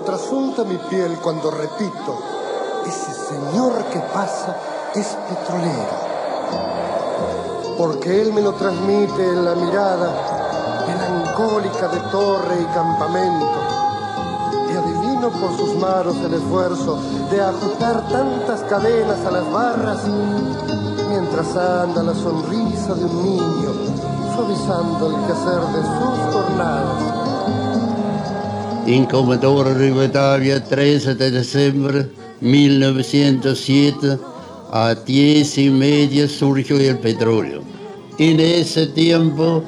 trasunta mi piel cuando repito, ese señor que pasa es petrolero. Porque él me lo transmite en la mirada melancólica de torre y campamento. Y adivino por sus manos el esfuerzo de ajustar tantas cadenas a las barras mientras anda la sonrisa de un niño suavizando el quehacer de sus jornadas in Commodore Rivadavia 13 de diciembre 1907 a 10 y media surgió el petróleo. En ese tiempo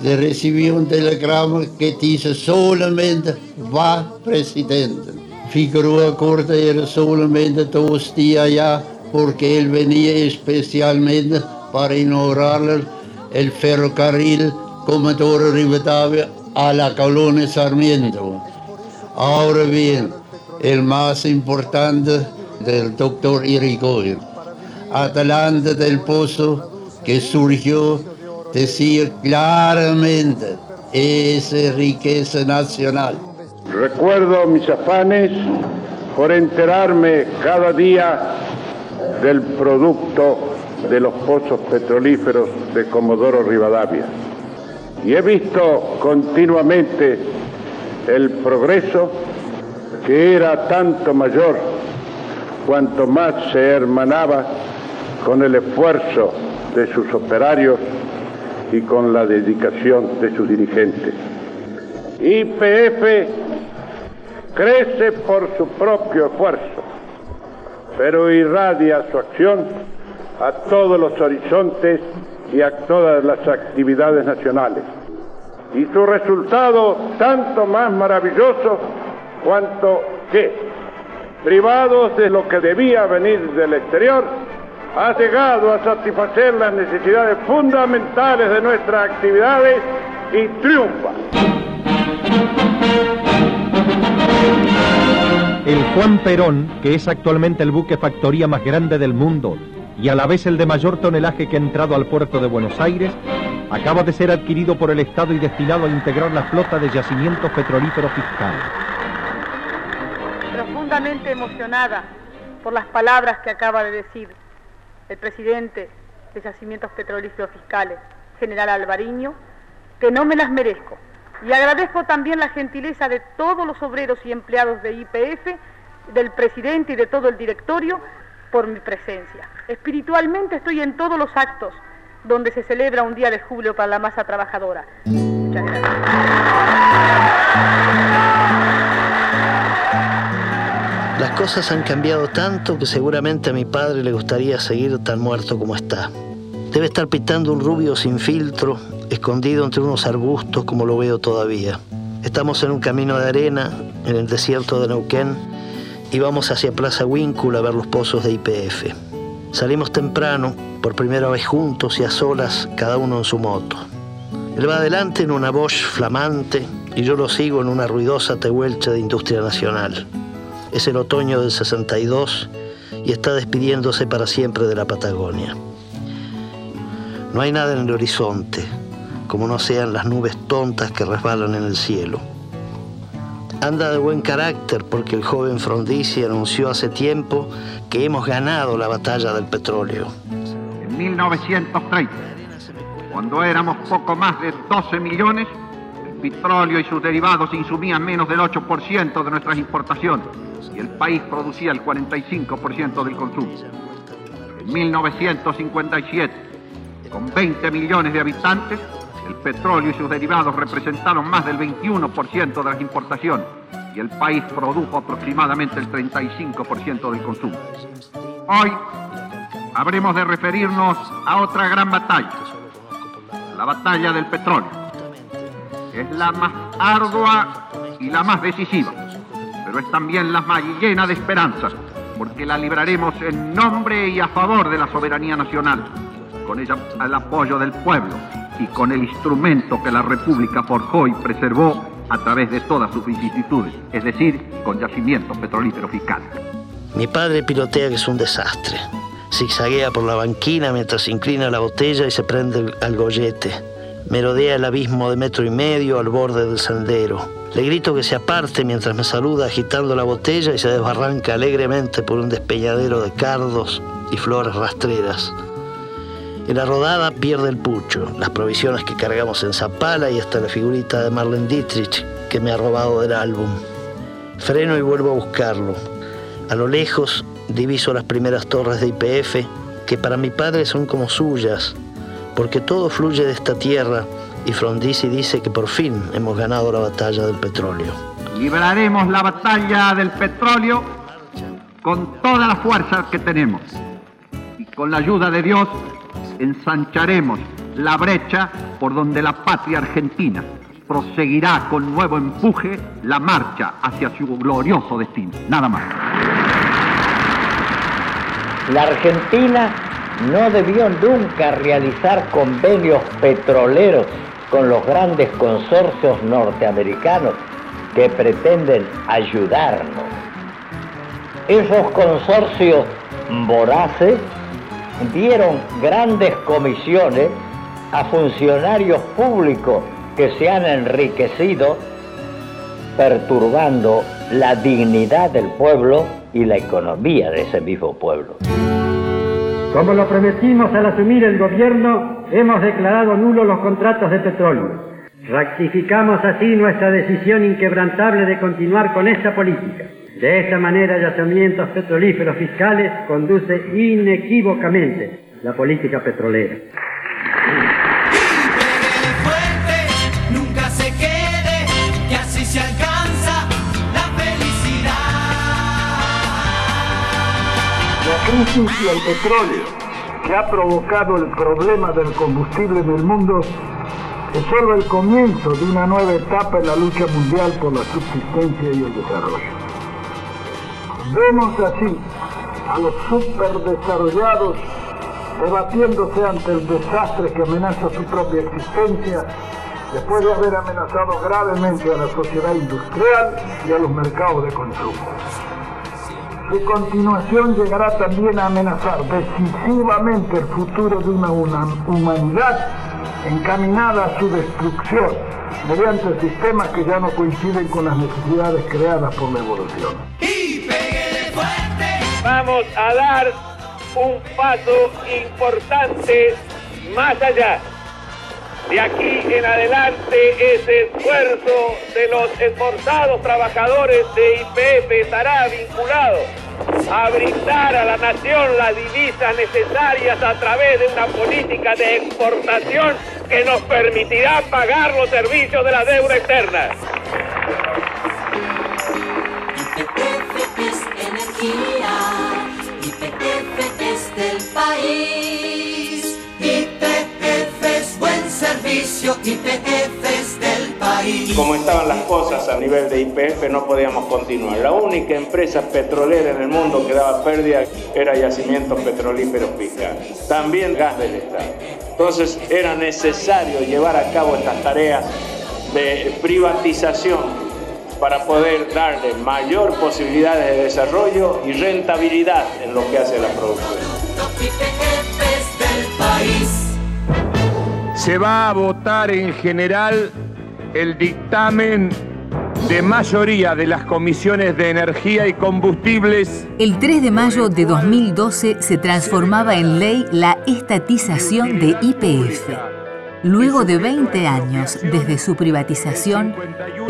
se recibió un telegrama que dice solamente va presidente. Figueroa Corta era solamente dos días allá porque él venía especialmente para inaugurar el ferrocarril Comodoro Rivadavia a la colonia Sarmiento. Ahora bien, el más importante del doctor Irigoyen. Atalanta del Pozo, que surgió, decía claramente, es riqueza nacional. Recuerdo mis afanes por enterarme cada día del producto de los pozos petrolíferos de Comodoro Rivadavia y he visto continuamente el progreso que era tanto mayor cuanto más se hermanaba con el esfuerzo de sus operarios y con la dedicación de sus dirigentes. IPF crece por su propio esfuerzo, pero irradia su acción a todos los horizontes y a todas las actividades nacionales. Y su resultado tanto más maravilloso cuanto que, privados de lo que debía venir del exterior, ha llegado a satisfacer las necesidades fundamentales de nuestras actividades y triunfa. El Juan Perón, que es actualmente el buque factoría más grande del mundo y a la vez el de mayor tonelaje que ha entrado al puerto de Buenos Aires, acaba de ser adquirido por el Estado y destinado a integrar la flota de yacimientos petrolíferos fiscales. Profundamente emocionada por las palabras que acaba de decir el presidente de Yacimientos Petrolíferos Fiscales, general Alvariño, que no me las merezco. Y agradezco también la gentileza de todos los obreros y empleados de IPF, del presidente y de todo el directorio, por mi presencia. Espiritualmente estoy en todos los actos donde se celebra un día de julio para la masa trabajadora. Muchas gracias. Las cosas han cambiado tanto que seguramente a mi padre le gustaría seguir tan muerto como está. Debe estar pitando un rubio sin filtro, escondido entre unos arbustos como lo veo todavía. Estamos en un camino de arena, en el desierto de Neuquén, y vamos hacia Plaza Winkle a ver los pozos de IPF. Salimos temprano, por primera vez juntos y a solas, cada uno en su moto. Él va adelante en una Bosch flamante y yo lo sigo en una ruidosa tehuelcha de Industria Nacional. Es el otoño del 62 y está despidiéndose para siempre de la Patagonia. No hay nada en el horizonte, como no sean las nubes tontas que resbalan en el cielo. Anda de buen carácter porque el joven Frondizi anunció hace tiempo que hemos ganado la batalla del petróleo. En 1930, cuando éramos poco más de 12 millones, el petróleo y sus derivados insumían menos del 8% de nuestras importaciones y el país producía el 45% del consumo. En 1957, con 20 millones de habitantes, el petróleo y sus derivados representaron más del 21% de las importaciones y el país produjo aproximadamente el 35% del consumo. Hoy habremos de referirnos a otra gran batalla, la batalla del petróleo. Es la más ardua y la más decisiva, pero es también la más llena de esperanzas, porque la libraremos en nombre y a favor de la soberanía nacional, con ella al apoyo del pueblo y con el instrumento que la República forjó y preservó a través de todas sus vicisitudes, es decir, con yacimientos petrolíferos fiscales. Mi padre pilotea que es un desastre. Zigzaguea por la banquina mientras inclina la botella y se prende al gollete. Me rodea el abismo de metro y medio al borde del sendero. Le grito que se aparte mientras me saluda agitando la botella y se desbarranca alegremente por un despeñadero de cardos y flores rastreras. En la rodada pierde el pucho, las provisiones que cargamos en Zapala y hasta la figurita de Marlene Dietrich que me ha robado del álbum. Freno y vuelvo a buscarlo. A lo lejos diviso las primeras torres de IPF que para mi padre son como suyas, porque todo fluye de esta tierra y Frondizi dice que por fin hemos ganado la batalla del petróleo. Libraremos la batalla del petróleo con toda la fuerza que tenemos con la ayuda de Dios ensancharemos la brecha por donde la patria argentina proseguirá con nuevo empuje la marcha hacia su glorioso destino. Nada más. La Argentina no debió nunca realizar convenios petroleros con los grandes consorcios norteamericanos que pretenden ayudarnos. Esos consorcios voraces dieron grandes comisiones a funcionarios públicos que se han enriquecido perturbando la dignidad del pueblo y la economía de ese mismo pueblo. Como lo prometimos al asumir el gobierno, hemos declarado nulos los contratos de petróleo. Rectificamos así nuestra decisión inquebrantable de continuar con esta política. De esta manera, yacimientos petrolíferos fiscales conduce inequívocamente la política petrolera. La crisis del petróleo que ha provocado el problema del combustible en el mundo es solo el comienzo de una nueva etapa en la lucha mundial por la subsistencia y el desarrollo. Vemos así a los superdesarrollados debatiéndose ante el desastre que amenaza su propia existencia después de haber amenazado gravemente a la sociedad industrial y a los mercados de consumo. Su continuación llegará también a amenazar decisivamente el futuro de una humanidad encaminada a su destrucción mediante sistemas que ya no coinciden con las necesidades creadas por la evolución. Vamos a dar un paso importante más allá. De aquí en adelante ese esfuerzo de los esforzados trabajadores de IPF estará vinculado a brindar a la nación las divisas necesarias a través de una política de exportación que nos permitirá pagar los servicios de la deuda externa. País. YPF es buen servicio, YPF es del país. Como estaban las cosas a nivel de IPF no podíamos continuar. La única empresa petrolera en el mundo que daba pérdida era Yacimientos Petrolíferos Fiscales. También gas del Estado. Entonces era necesario llevar a cabo estas tareas de privatización para poder darle mayor posibilidades de desarrollo y rentabilidad en lo que hace la producción. Se va a votar en general el dictamen de mayoría de las comisiones de energía y combustibles. El 3 de mayo de 2012 se transformaba en ley la estatización de IPF. Luego de 20 años desde su privatización,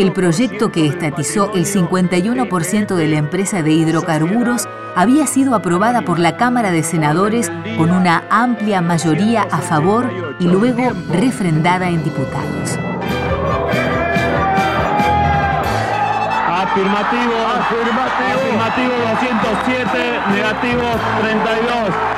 el proyecto que estatizó el 51% de la empresa de hidrocarburos había sido aprobada por la Cámara de Senadores con una amplia mayoría a favor y luego refrendada en diputados. Afirmativo, afirmativo, afirmativo 207, negativo 32.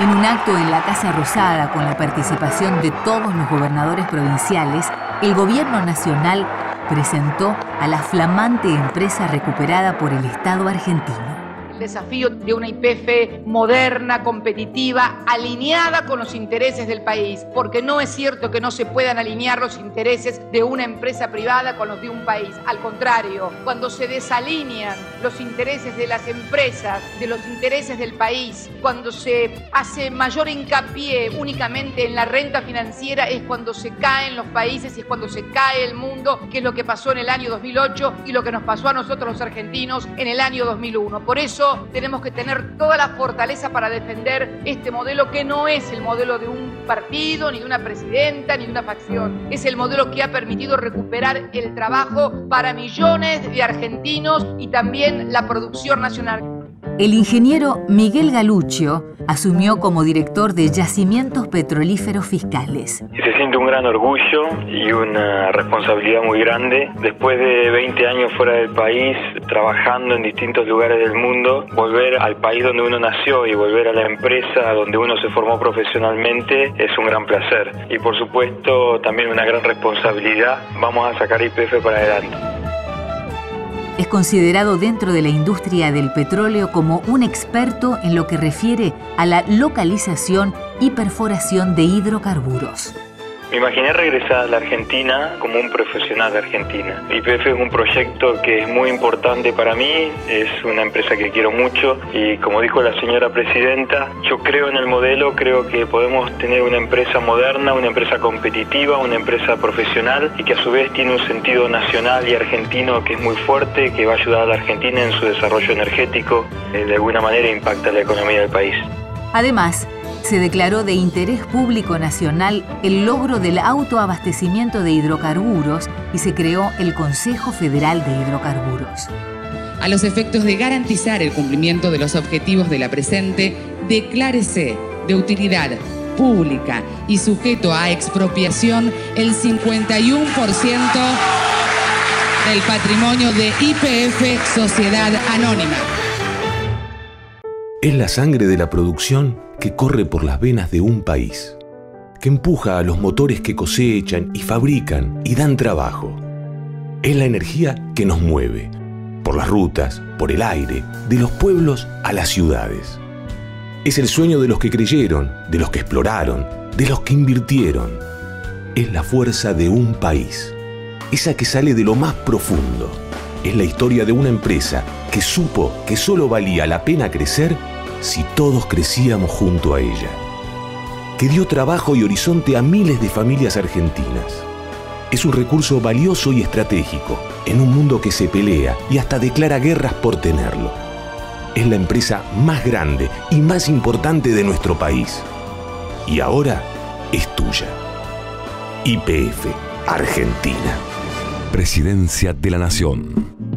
En un acto en la Casa Rosada con la participación de todos los gobernadores provinciales, el gobierno nacional presentó a la flamante empresa recuperada por el Estado argentino. Desafío de una IPF moderna, competitiva, alineada con los intereses del país, porque no es cierto que no se puedan alinear los intereses de una empresa privada con los de un país. Al contrario, cuando se desalinean los intereses de las empresas, de los intereses del país, cuando se hace mayor hincapié únicamente en la renta financiera, es cuando se caen los países y es cuando se cae el mundo, que es lo que pasó en el año 2008 y lo que nos pasó a nosotros los argentinos en el año 2001. Por eso tenemos que tener toda la fortaleza para defender este modelo que no es el modelo de un partido, ni de una presidenta, ni de una facción. Es el modelo que ha permitido recuperar el trabajo para millones de argentinos y también la producción nacional. El ingeniero Miguel Galuccio asumió como director de Yacimientos Petrolíferos Fiscales. Se siente un gran orgullo y una responsabilidad muy grande. Después de 20 años fuera del país, trabajando en distintos lugares del mundo, volver al país donde uno nació y volver a la empresa donde uno se formó profesionalmente es un gran placer. Y por supuesto también una gran responsabilidad. Vamos a sacar IPF para adelante. Es considerado dentro de la industria del petróleo como un experto en lo que refiere a la localización y perforación de hidrocarburos. Me imaginé regresar a la Argentina como un profesional de Argentina. IPF es un proyecto que es muy importante para mí, es una empresa que quiero mucho y como dijo la señora presidenta, yo creo en el modelo, creo que podemos tener una empresa moderna, una empresa competitiva, una empresa profesional y que a su vez tiene un sentido nacional y argentino que es muy fuerte, que va a ayudar a la Argentina en su desarrollo energético, eh, de alguna manera impacta la economía del país. Además, se declaró de interés público nacional el logro del autoabastecimiento de hidrocarburos y se creó el Consejo Federal de Hidrocarburos. A los efectos de garantizar el cumplimiento de los objetivos de la presente, declárese de utilidad pública y sujeto a expropiación el 51% del patrimonio de IPF Sociedad Anónima. Es la sangre de la producción que corre por las venas de un país, que empuja a los motores que cosechan y fabrican y dan trabajo. Es la energía que nos mueve, por las rutas, por el aire, de los pueblos a las ciudades. Es el sueño de los que creyeron, de los que exploraron, de los que invirtieron. Es la fuerza de un país, esa que sale de lo más profundo. Es la historia de una empresa que supo que solo valía la pena crecer si todos crecíamos junto a ella, que dio trabajo y horizonte a miles de familias argentinas. Es un recurso valioso y estratégico en un mundo que se pelea y hasta declara guerras por tenerlo. Es la empresa más grande y más importante de nuestro país. Y ahora es tuya. IPF, Argentina. Presidencia de la Nación.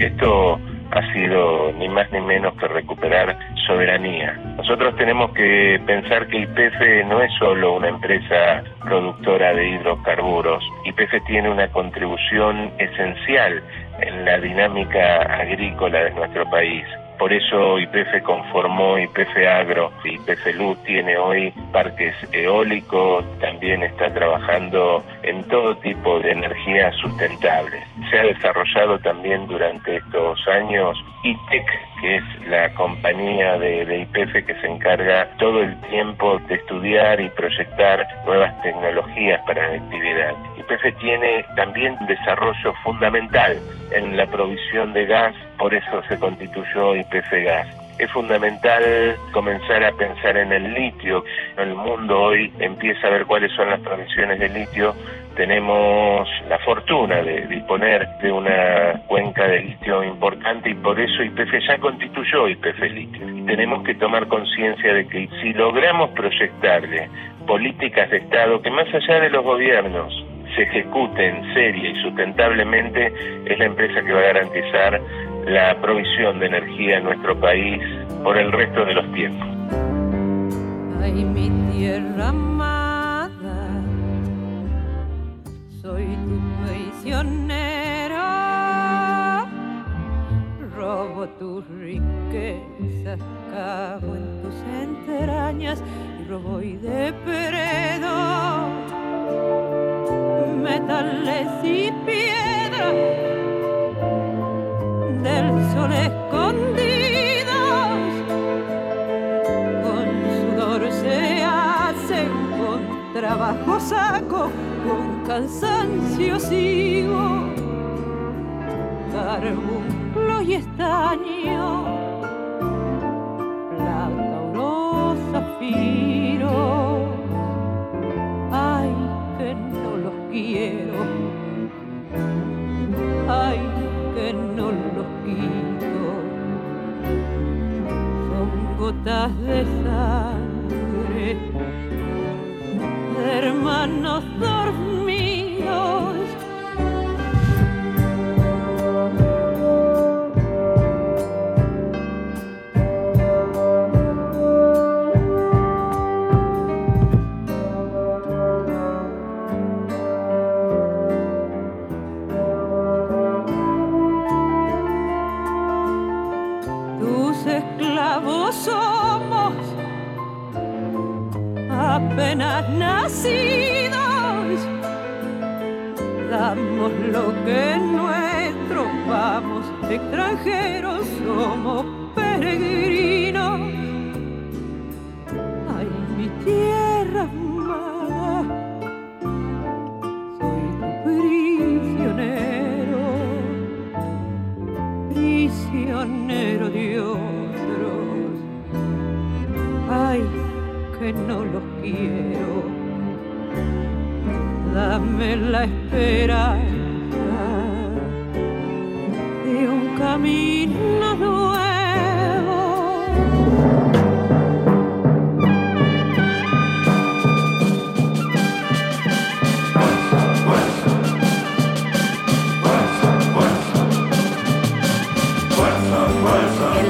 Esto ha sido ni más ni menos que recuperar soberanía. Nosotros tenemos que pensar que IPF no es solo una empresa productora de hidrocarburos. IPF tiene una contribución esencial en la dinámica agrícola de nuestro país. Por eso IPF conformó IPF Agro, IPF Luz tiene hoy parques eólicos, también está trabajando en todo tipo de energía sustentable. Se ha desarrollado también durante estos años ITEC, que es la compañía de, IPF que se encarga todo el tiempo de estudiar y proyectar nuevas tecnologías para la actividad. IPF tiene también un desarrollo fundamental en la provisión de gas, por eso se constituyó IPF Gas es fundamental comenzar a pensar en el litio. El mundo hoy empieza a ver cuáles son las provisiones de litio. Tenemos la fortuna de disponer de una cuenca de litio importante y por eso IPF ya constituyó IPF Litio. Tenemos que tomar conciencia de que si logramos proyectarle políticas de Estado que más allá de los gobiernos se ejecuten seria y sustentablemente, es la empresa que va a garantizar la provisión de energía en nuestro país por el resto de los tiempos. Ay, mi tierra robo tus riquezas, cago en tus entrañas y robo y depredo. Metales y piedras del sol escondidos con sudor se hacen con trabajo saco con cansancio sigo y estaño. Plata oro zafiro ay que no los quiero. Ay que no los quito. Son gotas de sangre hermanos dormidos apenas nacidos damos lo que es nuestro vamos extranjeros somos peregrinos ay mi tierra amada soy tu prisionero prisionero de otros. Ay, que no los quiero. Dame la esperanza de un camino nuevo.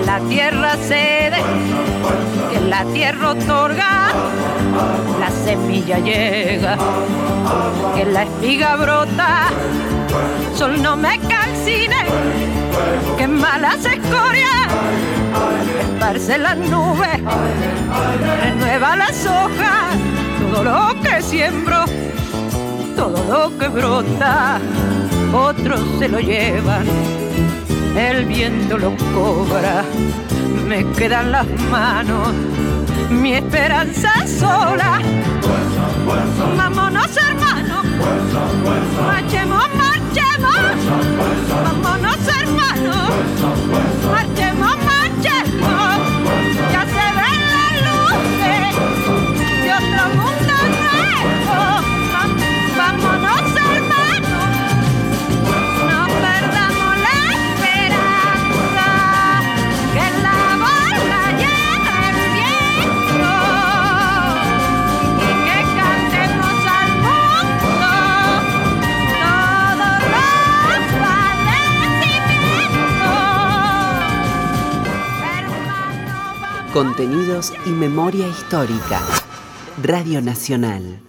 la tierra cede, que la tierra otorga, la semilla llega, que la espiga brota, sol no me calcine, que malas escorias, esparce las nubes, renueva las hojas, todo lo que siembro, todo lo que brota, otros se lo llevan. El viento lo cobra, me quedan las manos, mi esperanza sola. Vámonos hermanos, marchemos, marchemos, vámonos marchemos, marchemos, y memoria histórica. Radio Nacional.